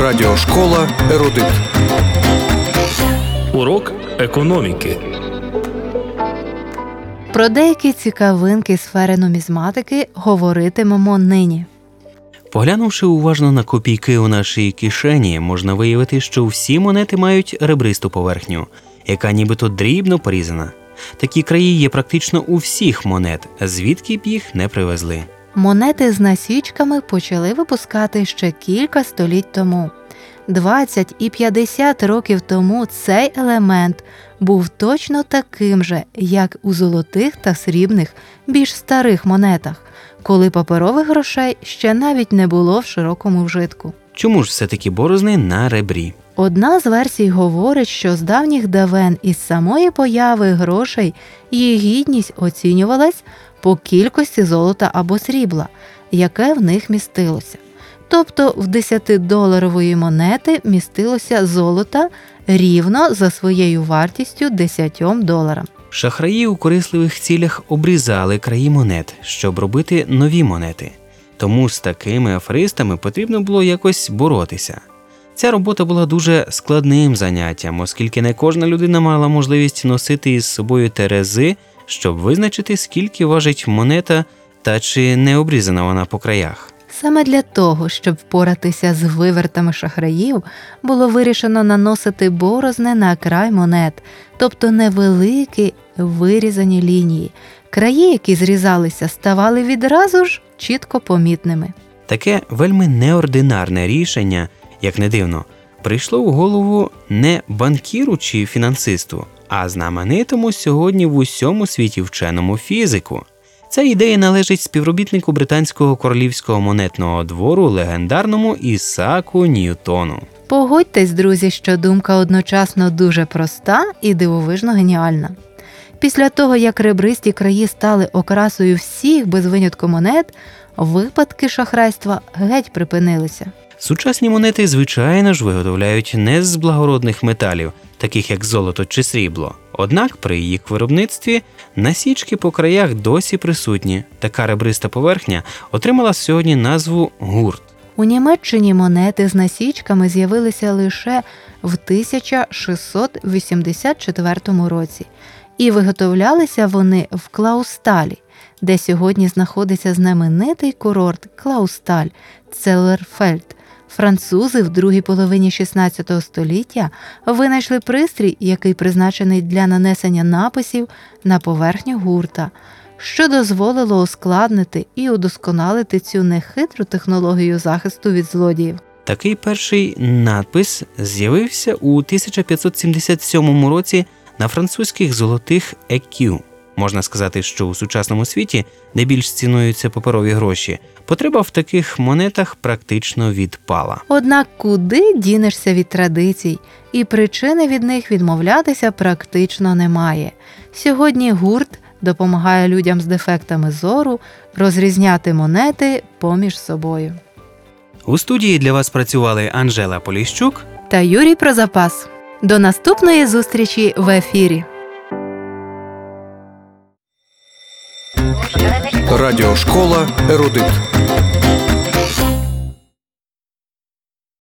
Радіошкола Ерудит. Урок економіки. Про деякі цікавинки сфери нумізматики говоритимемо нині. Поглянувши уважно на копійки у нашій кишені, можна виявити, що всі монети мають ребристу поверхню, яка нібито дрібно порізана. Такі краї є практично у всіх монет, звідки б їх не привезли. Монети з насічками почали випускати ще кілька століть тому. 20 і 50 років тому цей елемент був точно таким же, як у золотих та срібних, більш старих монетах, коли паперових грошей ще навіть не було в широкому вжитку. Чому ж все-таки борозни на ребрі? Одна з версій говорить, що з давніх давен із самої появи грошей її гідність оцінювалась по кількості золота або срібла, яке в них містилося. Тобто в 10-доларової монети містилося золота рівно за своєю вартістю 10 доларам. Шахраї у корисливих цілях обрізали краї монет, щоб робити нові монети. Тому з такими аферистами потрібно було якось боротися. Ця робота була дуже складним заняттям, оскільки не кожна людина мала можливість носити із собою терези, щоб визначити, скільки важить монета та чи не обрізана вона по краях. Саме для того, щоб впоратися з вивертами шахраїв, було вирішено наносити борозни на край монет, тобто невеликі вирізані лінії. Краї, які зрізалися, ставали відразу ж чітко помітними. Таке вельми неординарне рішення, як не дивно, прийшло в голову не банкіру чи фінансисту, а знаменитому сьогодні в усьому світі вченому фізику. Ця ідея належить співробітнику британського королівського монетного двору легендарному Ісаку Ньютону. Погодьтесь, друзі, що думка одночасно дуже проста і дивовижно геніальна. Після того, як ребристі краї стали окрасою всіх без винятку монет, випадки шахрайства геть припинилися. Сучасні монети, звичайно ж, виготовляють не з благородних металів, таких як золото чи срібло. Однак при їх виробництві насічки по краях досі присутні. Така ребриста поверхня отримала сьогодні назву гурт. У Німеччині монети з насічками з'явилися лише в 1684 році, і виготовлялися вони в Клаусталі, де сьогодні знаходиться знаменитий курорт Клаусталь Целерфельд. Французи в другій половині 16 століття винайшли пристрій, який призначений для нанесення написів на поверхню гурта, що дозволило ускладнити і удосконалити цю нехитру технологію захисту від злодіїв. Такий перший надпис з'явився у 1577 році на французьких золотих екю. Можна сказати, що у сучасному світі, де більш цінуються паперові гроші, потреба в таких монетах практично відпала. Однак куди дінешся від традицій, і причини від них відмовлятися практично немає. Сьогодні гурт допомагає людям з дефектами зору розрізняти монети поміж собою. У студії для вас працювали Анжела Поліщук Та Юрій Прозапас. До наступної зустрічі в ефірі. Радіошкола Ерудит.